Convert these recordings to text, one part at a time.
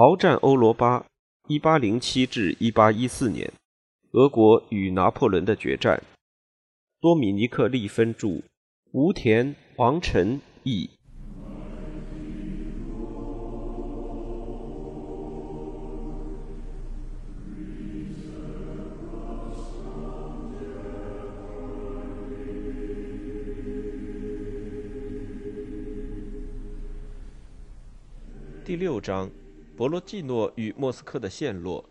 鏖战欧罗巴，一八零七至一八一四年，俄国与拿破仑的决战。多米尼克·利芬著，吴田、王晨译。第六章。博罗季诺与莫斯科的陷落。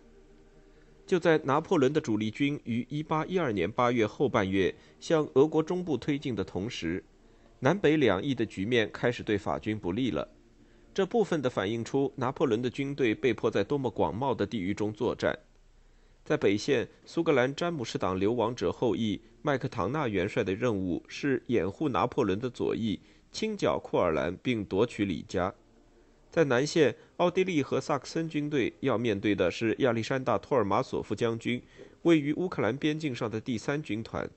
就在拿破仑的主力军于1812年8月后半月向俄国中部推进的同时，南北两翼的局面开始对法军不利了。这部分的反映出拿破仑的军队被迫在多么广袤的地域中作战。在北线，苏格兰詹姆士党流亡者后裔麦克唐纳元帅的任务是掩护拿破仑的左翼，清剿库尔兰，并夺取里加。在南线，奥地利和萨克森军队要面对的是亚历山大·托尔马索夫将军位于乌克兰边境上的第三军团。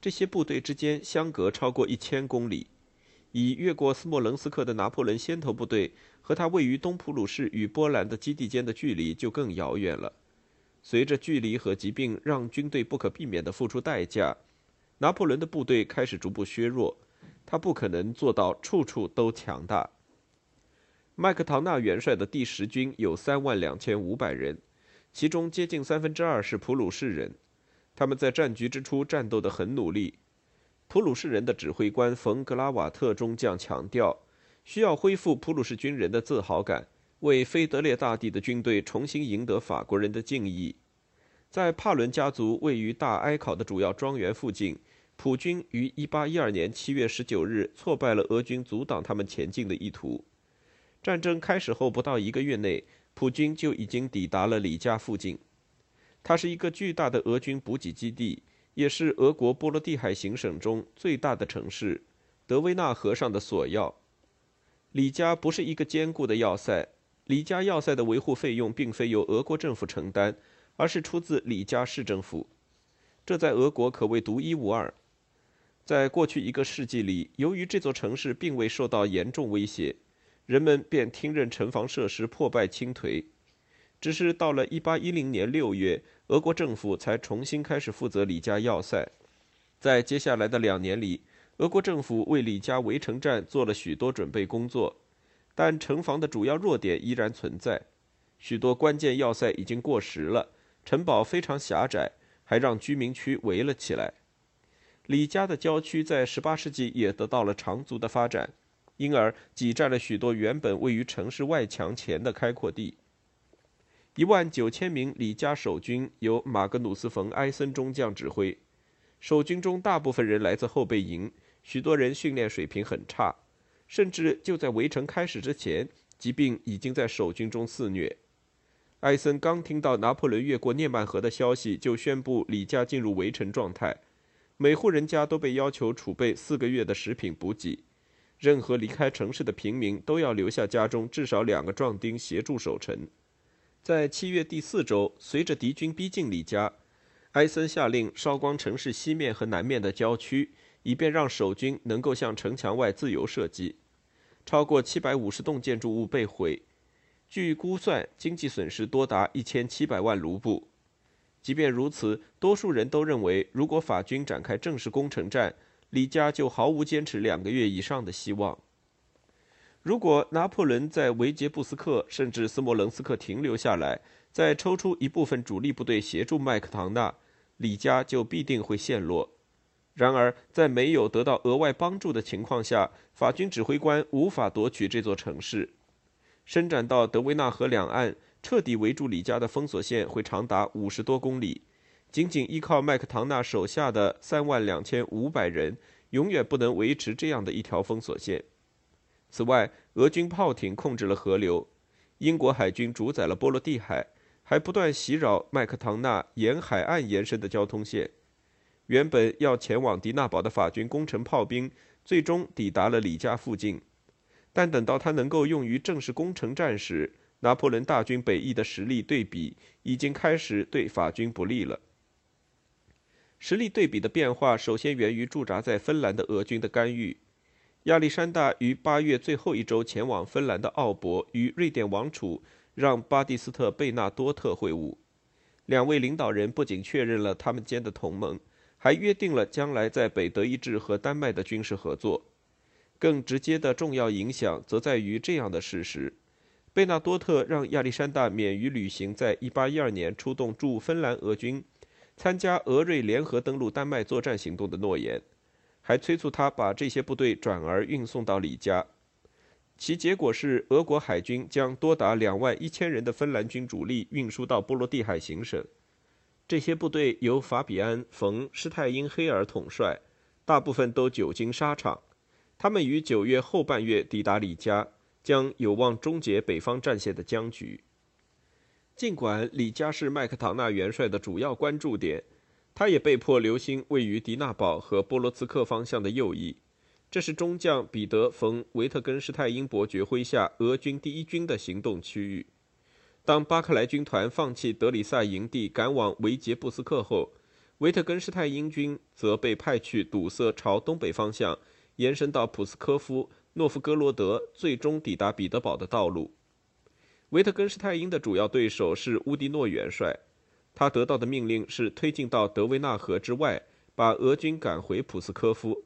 这些部队之间相隔超过一千公里。以越过斯莫棱斯克的拿破仑先头部队和他位于东普鲁士与波兰的基地间的距离就更遥远了。随着距离和疾病让军队不可避免地付出代价，拿破仑的部队开始逐步削弱。他不可能做到处处都强大。麦克唐纳元帅的第十军有三万两千五百人，其中接近三分之二是普鲁士人。他们在战局之初战斗得很努力。普鲁士人的指挥官冯格拉瓦特中将强调，需要恢复普鲁士军人的自豪感，为腓德烈大帝的军队重新赢得法国人的敬意。在帕伦家族位于大埃考的主要庄园附近，普军于1812年7月19日挫败了俄军阻挡他们前进的意图。战争开始后不到一个月内，普军就已经抵达了里加附近。它是一个巨大的俄军补给基地，也是俄国波罗的海行省中最大的城市——德维纳河上的索要。李家不是一个坚固的要塞，李家要塞的维护费用并非由俄国政府承担，而是出自李家市政府。这在俄国可谓独一无二。在过去一个世纪里，由于这座城市并未受到严重威胁。人们便听任城防设施破败倾颓，只是到了1810年6月，俄国政府才重新开始负责里加要塞。在接下来的两年里，俄国政府为里加围城战做了许多准备工作，但城防的主要弱点依然存在。许多关键要塞已经过时了，城堡非常狭窄，还让居民区围了起来。李家的郊区在18世纪也得到了长足的发展。因而挤占了许多原本位于城市外墙前的开阔地。一万九千名李家守军由马格努斯·冯·埃森中将指挥，守军中大部分人来自后备营，许多人训练水平很差，甚至就在围城开始之前，疾病已经在守军中肆虐。埃森刚听到拿破仑越过涅曼河的消息，就宣布李家进入围城状态，每户人家都被要求储备四个月的食品补给。任何离开城市的平民都要留下家中至少两个壮丁协助守城。在七月第四周，随着敌军逼近里加，埃森下令烧光城市西面和南面的郊区，以便让守军能够向城墙外自由射击。超过七百五十栋建筑物被毁，据估算，经济损失多达一千七百万卢布。即便如此，多数人都认为，如果法军展开正式攻城战，李家就毫无坚持两个月以上的希望。如果拿破仑在维杰布斯克甚至斯摩棱斯克停留下来，再抽出一部分主力部队协助麦克唐纳，李家就必定会陷落。然而，在没有得到额外帮助的情况下，法军指挥官无法夺取这座城市。伸展到德维纳河两岸，彻底围住李家的封锁线会长达五十多公里。仅仅依靠麦克唐纳手下的三万两千五百人，永远不能维持这样的一条封锁线。此外，俄军炮艇控制了河流，英国海军主宰了波罗的海，还不断袭扰麦克唐纳沿海岸延伸的交通线。原本要前往迪纳堡的法军攻城炮兵，最终抵达了里加附近，但等到他能够用于正式攻城战时，拿破仑大军北翼的实力对比已经开始对法军不利了。实力对比的变化，首先源于驻扎在芬兰的俄军的干预。亚历山大于八月最后一周前往芬兰的奥博与瑞典王储让巴蒂斯特·贝纳多特会晤。两位领导人不仅确认了他们间的同盟，还约定了将来在北德意志和丹麦的军事合作。更直接的重要影响则在于这样的事实：贝纳多特让亚历山大免于履行在1812年出动驻芬兰俄军参加俄瑞联合登陆丹麦作战行动的诺言，还催促他把这些部队转而运送到里加。其结果是，俄国海军将多达两万一千人的芬兰军主力运输到波罗的海行省。这些部队由法比安·冯·施泰因黑尔统帅，大部分都久经沙场。他们于九月后半月抵达里加，将有望终结北方战线的僵局。尽管李加是麦克唐纳元帅的主要关注点，他也被迫留心位于迪纳堡和波罗茨克方向的右翼。这是中将彼得·冯·维特根施泰因伯爵麾下俄军第一军的行动区域。当巴克莱军团放弃德里萨营地，赶往维杰布斯克后，维特根施泰因军则被派去堵塞朝东北方向延伸到普斯科夫、诺夫哥罗德，最终抵达彼得堡的道路。维特根施泰因的主要对手是乌迪诺元帅，他得到的命令是推进到德维纳河之外，把俄军赶回普斯科夫。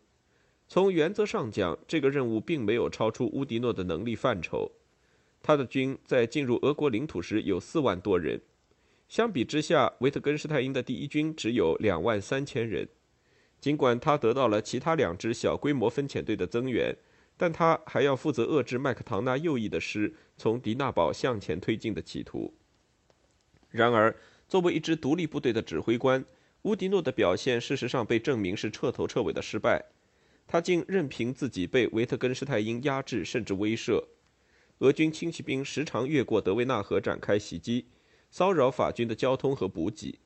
从原则上讲，这个任务并没有超出乌迪诺的能力范畴。他的军在进入俄国领土时有四万多人，相比之下，维特根施泰因的第一军只有两万三千人。尽管他得到了其他两支小规模分遣队的增援，但他还要负责遏制麦克唐纳右翼的师从迪纳堡向前推进的企图。然而，作为一支独立部队的指挥官，乌迪诺的表现事实上被证明是彻头彻尾的失败。他竟任凭自己被维特根施泰因压制，甚至威慑。俄军轻骑兵时常越过德维纳河展开袭击，骚扰法军的交通和补给。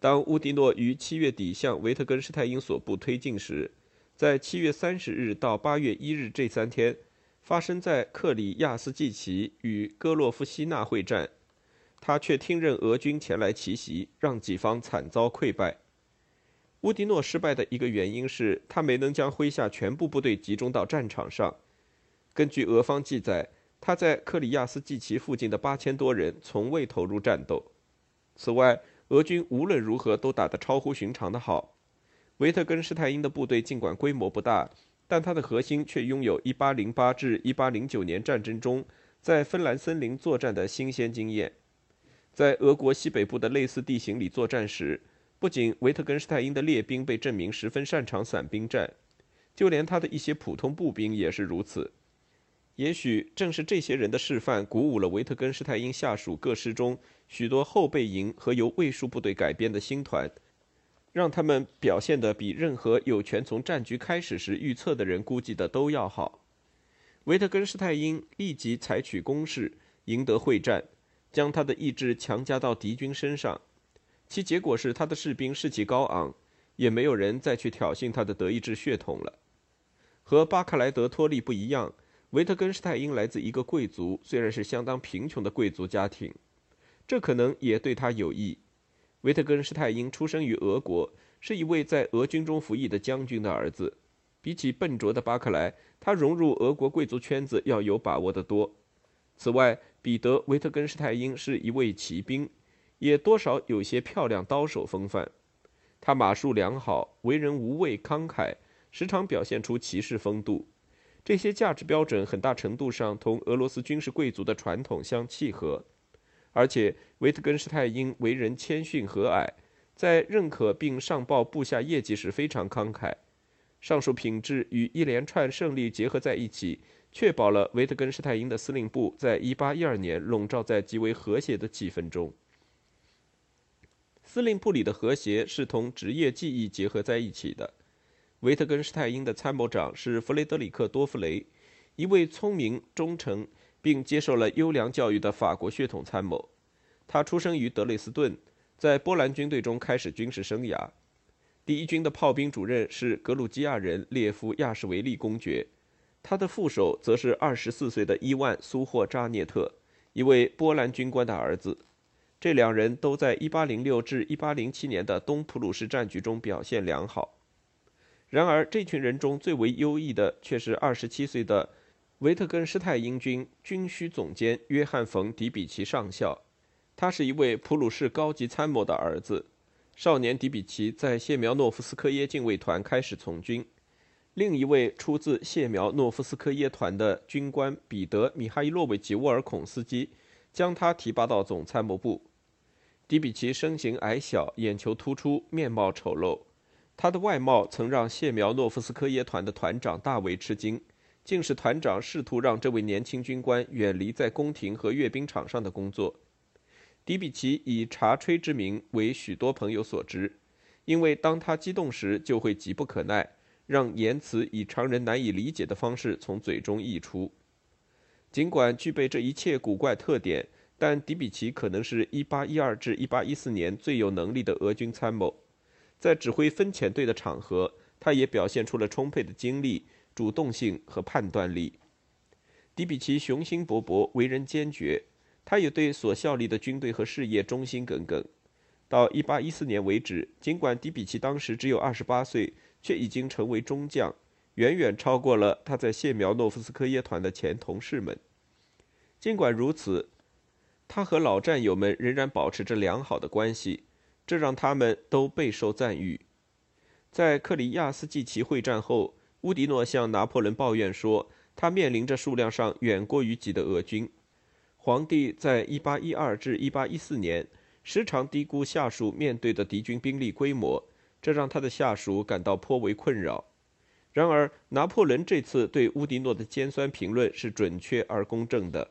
当乌迪诺于七月底向维特根施泰因所部推进时，在七月三十日到八月一日这三天，发生在克里亚斯季奇与戈洛夫西纳会战，他却听任俄军前来奇袭，让己方惨遭溃败。乌迪诺失败的一个原因是他没能将麾下全部部队集中到战场上。根据俄方记载，他在克里亚斯季奇附近的八千多人从未投入战斗。此外，俄军无论如何都打得超乎寻常的好。维特根施泰因的部队尽管规模不大，但他的核心却拥有1808至1809年战争中在芬兰森林作战的新鲜经验。在俄国西北部的类似地形里作战时，不仅维特根施泰因的列兵被证明十分擅长散兵战，就连他的一些普通步兵也是如此。也许正是这些人的示范，鼓舞了维特根施泰因下属各师中许多后备营和由卫戍部队改编的新团，让他们表现得比任何有权从战局开始时预测的人估计的都要好。维特根施泰因立即采取攻势，赢得会战，将他的意志强加到敌军身上。其结果是，他的士兵士气高昂，也没有人再去挑衅他的德意志血统了。和巴克莱德托利不一样，维特根施泰因来自一个贵族，虽然是相当贫穷的贵族家庭，这可能也对他有益。维特根施泰因出生于俄国，是一位在俄军中服役的将军的儿子。比起笨拙的巴克莱，他融入俄国贵族圈子要有把握得多。此外，彼得·维特根施泰因是一位骑兵。也多少有些漂亮刀手风范，他马术良好，为人无畏慷慨，时常表现出骑士风度。这些价值标准很大程度上同俄罗斯军事贵族的传统相契合。而且维特根施泰因为人谦逊和蔼，在认可并上报部下业绩时非常慷慨。上述品质与一连串胜利结合在一起，确保了维特根施泰因的司令部在1812年笼罩在极为和谐的气氛中。司令部里的和谐是同职业技艺结合在一起的。维特根施泰因的参谋长是弗雷德里克·多夫雷，一位聪明、忠诚并接受了优良教育的法国血统参谋。他出生于德累斯顿，在波兰军队中开始军事生涯。第一军的炮兵主任是格鲁吉亚人列夫·亚什维利公爵，他的副手则是二十四岁的伊万·苏霍扎涅特，一位波兰军官的儿子。这两人都在1806至1807年的东普鲁士战局中表现良好。然而，这群人中最为优异的却是27岁的维特根施泰因军军需总监约翰·冯·迪比奇上校，他是一位普鲁士高级参谋的儿子。少年迪比奇在谢苗诺夫斯科耶禁卫团开始从军。另一位出自谢苗诺夫斯科耶团的军官彼得·米哈伊洛维奇·沃尔孔斯基将他提拔到总参谋部。迪比奇身形矮小，眼球突出，面貌丑陋。他的外貌曾让谢苗诺夫斯科耶团的团长大为吃惊，竟是团长试图让这位年轻军官远离在宫廷和阅兵场上的工作。迪比奇以茶吹之名为许多朋友所知，因为当他激动时就会急不可耐，让言辞以常人难以理解的方式从嘴中溢出。尽管具备这一切古怪特点，但迪比奇可能是一八一二至一八一四年最有能力的俄军参谋。在指挥分遣队的场合，他也表现出了充沛的精力、主动性和判断力。迪比奇雄心勃勃，为人坚决。他也对所效力的军队和事业忠心耿耿。到1814年为止，尽管迪比奇当时只有28岁，却已经成为中将，远远超过了他在谢苗诺夫斯科耶团的前同事们。尽管如此，他和老战友们仍然保持着良好的关系，这让他们都备受赞誉。在克里亚斯季奇会战后，乌迪诺向拿破仑抱怨说，他面临着数量上远过于己的俄军。皇帝在1812至1814年时常低估下属面对的敌军兵力规模，这让他的下属感到颇为困扰。然而，拿破仑这次对乌迪诺的尖酸评论是准确而公正的：“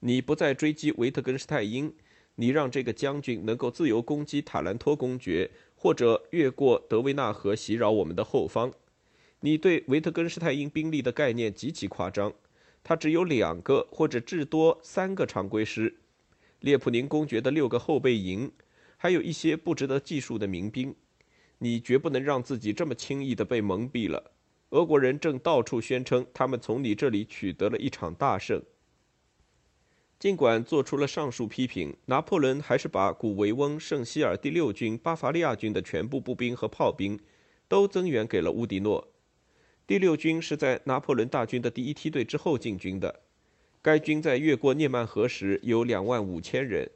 你不再追击维特根施泰因，你让这个将军能够自由攻击塔兰托公爵，或者越过德维纳河袭扰我们的后方。你对维特根施泰因兵力的概念极其夸张。”他只有两个或者至多三个常规师，列普宁公爵的六个后备营，还有一些不值得计数的民兵。你绝不能让自己这么轻易地被蒙蔽了。俄国人正到处宣称他们从你这里取得了一场大胜。尽管做出了上述批评，拿破仑还是把古维翁、圣希尔第六军、巴伐利亚军的全部步兵和炮兵都增援给了乌迪诺。第六军是在拿破仑大军的第一梯队之后进军的。该军在越过涅曼河时有两万五千人，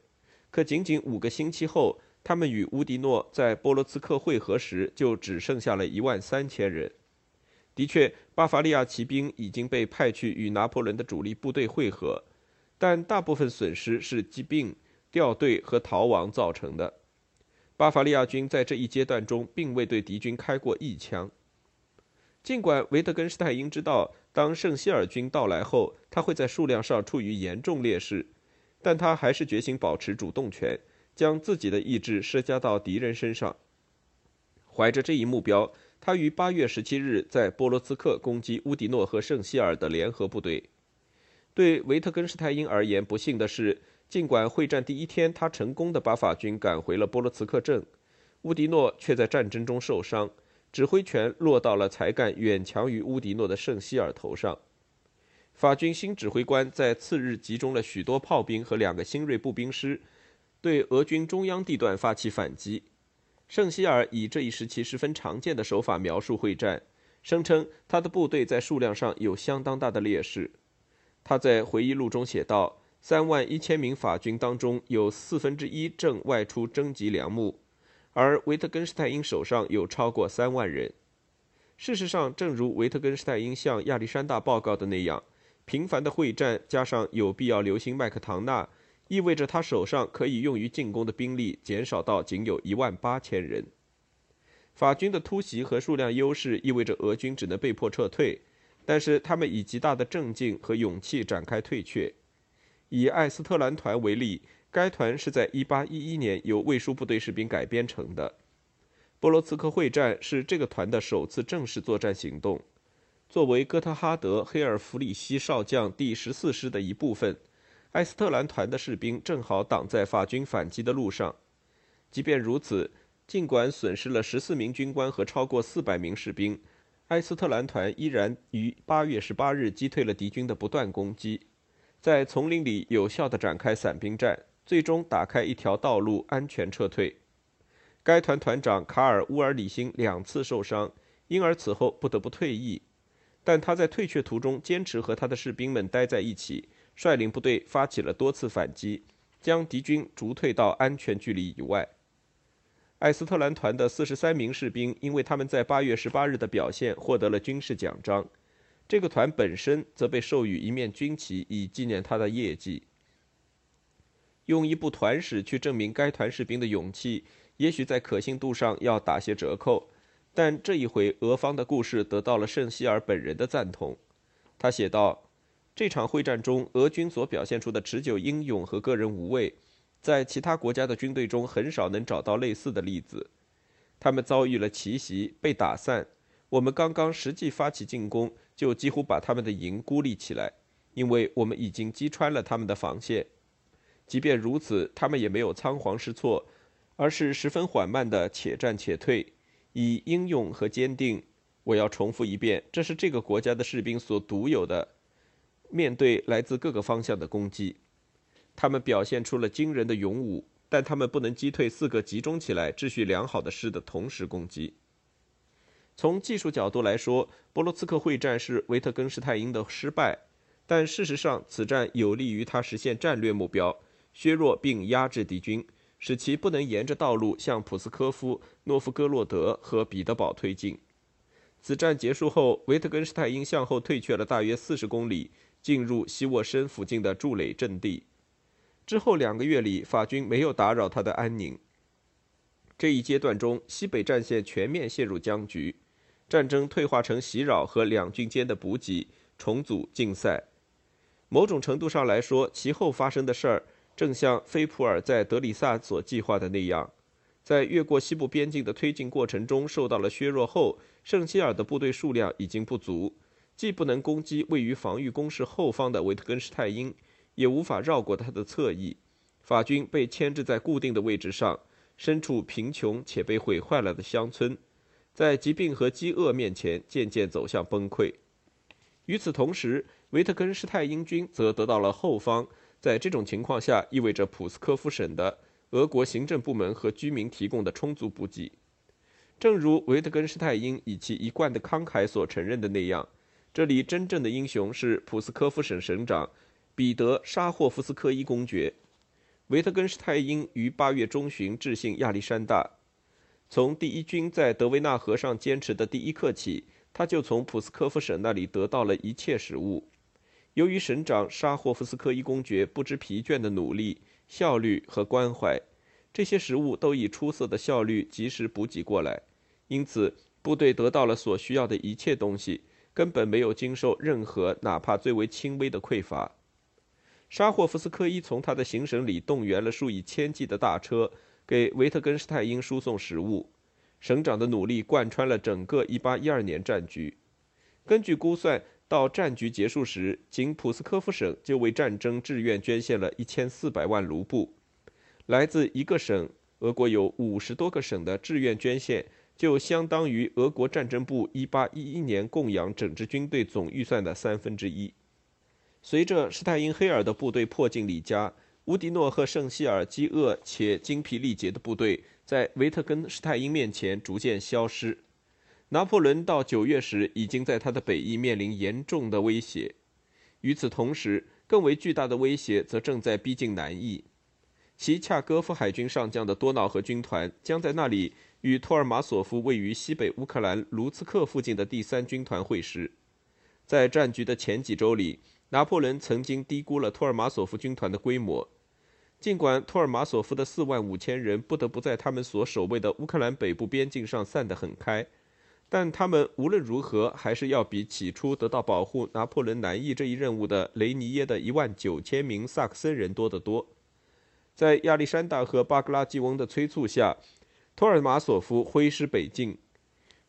可仅仅五个星期后，他们与乌迪诺在波罗兹克会合时就只剩下了一万三千人。的确，巴伐利亚骑兵已经被派去与拿破仑的主力部队会合，但大部分损失是疾病、掉队和逃亡造成的。巴伐利亚军在这一阶段中并未对敌军开过一枪。尽管维特根施泰因知道，当圣希尔军到来后，他会在数量上处于严重劣势，但他还是决心保持主动权，将自己的意志施加到敌人身上。怀着这一目标，他于8月17日在波罗兹克攻击乌迪诺和圣希尔的联合部队。对维特根施泰因而言，不幸的是，尽管会战第一天他成功的把法军赶回了波罗茨克镇，乌迪诺却在战争中受伤。指挥权落到了才干远强于乌迪诺的圣希尔头上。法军新指挥官在次日集中了许多炮兵和两个新锐步兵师，对俄军中央地段发起反击。圣希尔以这一时期十分常见的手法描述会战，声称他的部队在数量上有相当大的劣势。他在回忆录中写道：“三万一千名法军当中，有四分之一正外出征集粮木。”而维特根施泰因手上有超过三万人。事实上，正如维特根施泰因向亚历山大报告的那样，频繁的会战加上有必要留心麦克唐纳，意味着他手上可以用于进攻的兵力减少到仅有一万八千人。法军的突袭和数量优势意味着俄军只能被迫撤退，但是他们以极大的镇静和勇气展开退却。以艾斯特兰团为例。该团是在1811年由卫戍部队士兵改编成的。波罗茨克会战是这个团的首次正式作战行动。作为哥特哈德·黑尔弗里希少将第十四师的一部分，埃斯特兰团的士兵正好挡在法军反击的路上。即便如此，尽管损失了十四名军官和超过四百名士兵，埃斯特兰团依然于8月18日击退了敌军的不断攻击，在丛林里有效地展开散兵战。最终打开一条道路，安全撤退。该团团长卡尔·乌尔里辛两次受伤，因而此后不得不退役。但他在退却途中坚持和他的士兵们待在一起，率领部队发起了多次反击，将敌军逐退到安全距离以外。艾斯特兰团的四十三名士兵因为他们在八月十八日的表现获得了军事奖章，这个团本身则被授予一面军旗以纪念他的业绩。用一部团史去证明该团士兵的勇气，也许在可信度上要打些折扣，但这一回俄方的故事得到了圣希尔本人的赞同。他写道：“这场会战中，俄军所表现出的持久英勇和个人无畏。”在其他国家的军队中，很少能找到类似的例子。他们遭遇了奇袭，被打散。我们刚刚实际发起进攻，就几乎把他们的营孤立起来，因为我们已经击穿了他们的防线。即便如此，他们也没有仓皇失措，而是十分缓慢的且战且退，以英勇和坚定。我要重复一遍，这是这个国家的士兵所独有的。面对来自各个方向的攻击。他们表现出了惊人的勇武，但他们不能击退四个集中起来、秩序良好的师的同时攻击。从技术角度来说，波罗茨克会战是维特根施泰因的失败，但事实上，此战有利于他实现战略目标，削弱并压制敌军，使其不能沿着道路向普斯科夫、诺夫哥洛德和彼得堡推进。此战结束后，维特根施泰因向后退却了大约四十公里，进入西沃申附近的筑垒阵地。之后两个月里，法军没有打扰他的安宁。这一阶段中，西北战线全面陷入僵局，战争退化成袭扰和两军间的补给、重组、竞赛。某种程度上来说，其后发生的事儿正像菲普尔在德里萨所计划的那样，在越过西部边境的推进过程中受到了削弱后，圣希尔的部队数量已经不足，既不能攻击位于防御工事后方的维特根施泰因。也无法绕过他的侧翼，法军被牵制在固定的位置上，身处贫穷且被毁坏了的乡村，在疾病和饥饿面前渐渐走向崩溃。与此同时，维特根施泰因军则得到了后方，在这种情况下意味着普斯科夫省的俄国行政部门和居民提供的充足补给。正如维特根施泰因以其一贯的慷慨所承认的那样，这里真正的英雄是普斯科夫省省长。彼得·沙霍夫斯科伊公爵，维特根施泰因于八月中旬致信亚历山大。从第一军在德维纳河上坚持的第一刻起，他就从普斯科夫省那里得到了一切食物。由于省长沙霍夫斯科伊公爵不知疲倦的努力、效率和关怀，这些食物都以出色的效率及时补给过来，因此部队得到了所需要的一切东西，根本没有经受任何哪怕最为轻微的匮乏。沙霍夫斯科伊从他的行省里动员了数以千计的大车，给维特根施泰因输送食物。省长的努力贯穿了整个1812年战局。根据估算，到战局结束时，仅普斯科夫省就为战争志愿捐献了一千四百万卢布。来自一个省，俄国有五十多个省的志愿捐献，就相当于俄国战争部1811年供养整支军队总预算的三分之一。随着施泰因黑尔的部队迫近里加，乌迪诺和圣希尔饥饿且精疲力竭的部队在维特根施泰因面前逐渐消失。拿破仑到九月时已经在他的北翼面临严重的威胁。与此同时，更为巨大的威胁则正在逼近南翼。齐恰戈夫海军上将的多瑙河军团将在那里与托尔马索夫位于西北乌克兰卢茨克附近的第三军团会师。在战局的前几周里。拿破仑曾经低估了托尔马索夫军团的规模，尽管托尔马索夫的四万五千人不得不在他们所守卫的乌克兰北部边境上散得很开，但他们无论如何还是要比起初得到保护拿破仑南翼这一任务的雷尼耶的一万九千名萨克森人多得多。在亚历山大和巴格拉季翁的催促下，托尔马索夫挥师北进，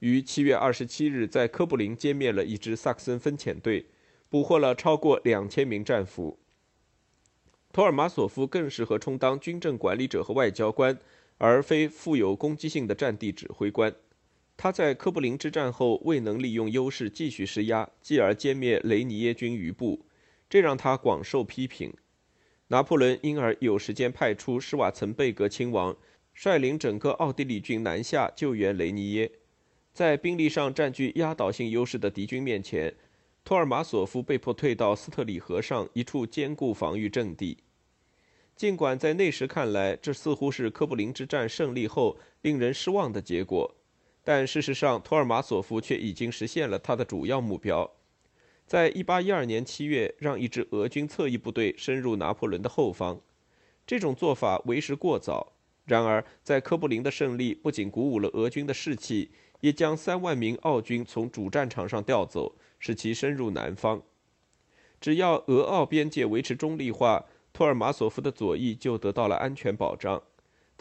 于七月二十七日在科布林歼灭了一支萨克森分遣队。捕获了超过两千名战俘。托尔马索夫更适合充当军政管理者和外交官，而非富有攻击性的战地指挥官。他在科布林之战后未能利用优势继续施压，继而歼灭雷尼耶军余部，这让他广受批评。拿破仑因而有时间派出施瓦岑贝格亲王，率领整个奥地利军南下救援雷尼耶。在兵力上占据压倒性优势的敌军面前。托尔马索夫被迫退到斯特里河上一处坚固防御阵地。尽管在那时看来，这似乎是科布林之战胜利后令人失望的结果，但事实上，托尔马索夫却已经实现了他的主要目标。在1812年7月，让一支俄军侧翼部队深入拿破仑的后方，这种做法为时过早。然而，在科布林的胜利不仅鼓舞了俄军的士气，也将三万名奥军从主战场上调走，使其深入南方。只要俄奥边界维持中立化，托尔马索夫的左翼就得到了安全保障。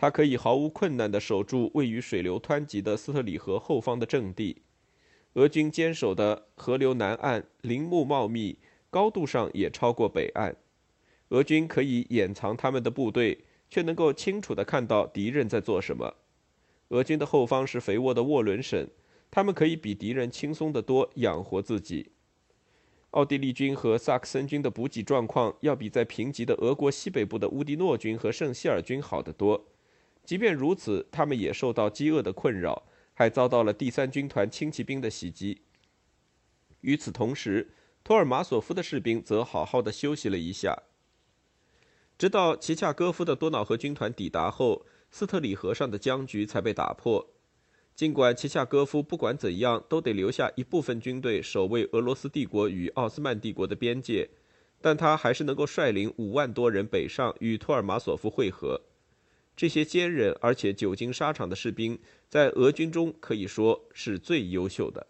他可以毫无困难地守住位于水流湍急的斯特里河后方的阵地。俄军坚守的河流南岸林木茂密，高度上也超过北岸。俄军可以掩藏他们的部队，却能够清楚地看到敌人在做什么。俄军的后方是肥沃的沃伦省，他们可以比敌人轻松得多养活自己。奥地利军和萨克森军的补给状况要比在贫瘠的俄国西北部的乌迪诺军和圣希尔军好得多。即便如此，他们也受到饥饿的困扰，还遭到了第三军团轻骑兵的袭击。与此同时，托尔马索夫的士兵则好好的休息了一下，直到齐恰戈夫的多瑙河军团抵达后，斯特里河上的僵局才被打破。尽管齐恰戈夫不管怎样都得留下一部分军队守卫俄罗斯帝国与奥斯曼帝国的边界，但他还是能够率领五万多人北上与托尔马索夫会合。这些坚韧而且久经沙场的士兵，在俄军中可以说是最优秀的。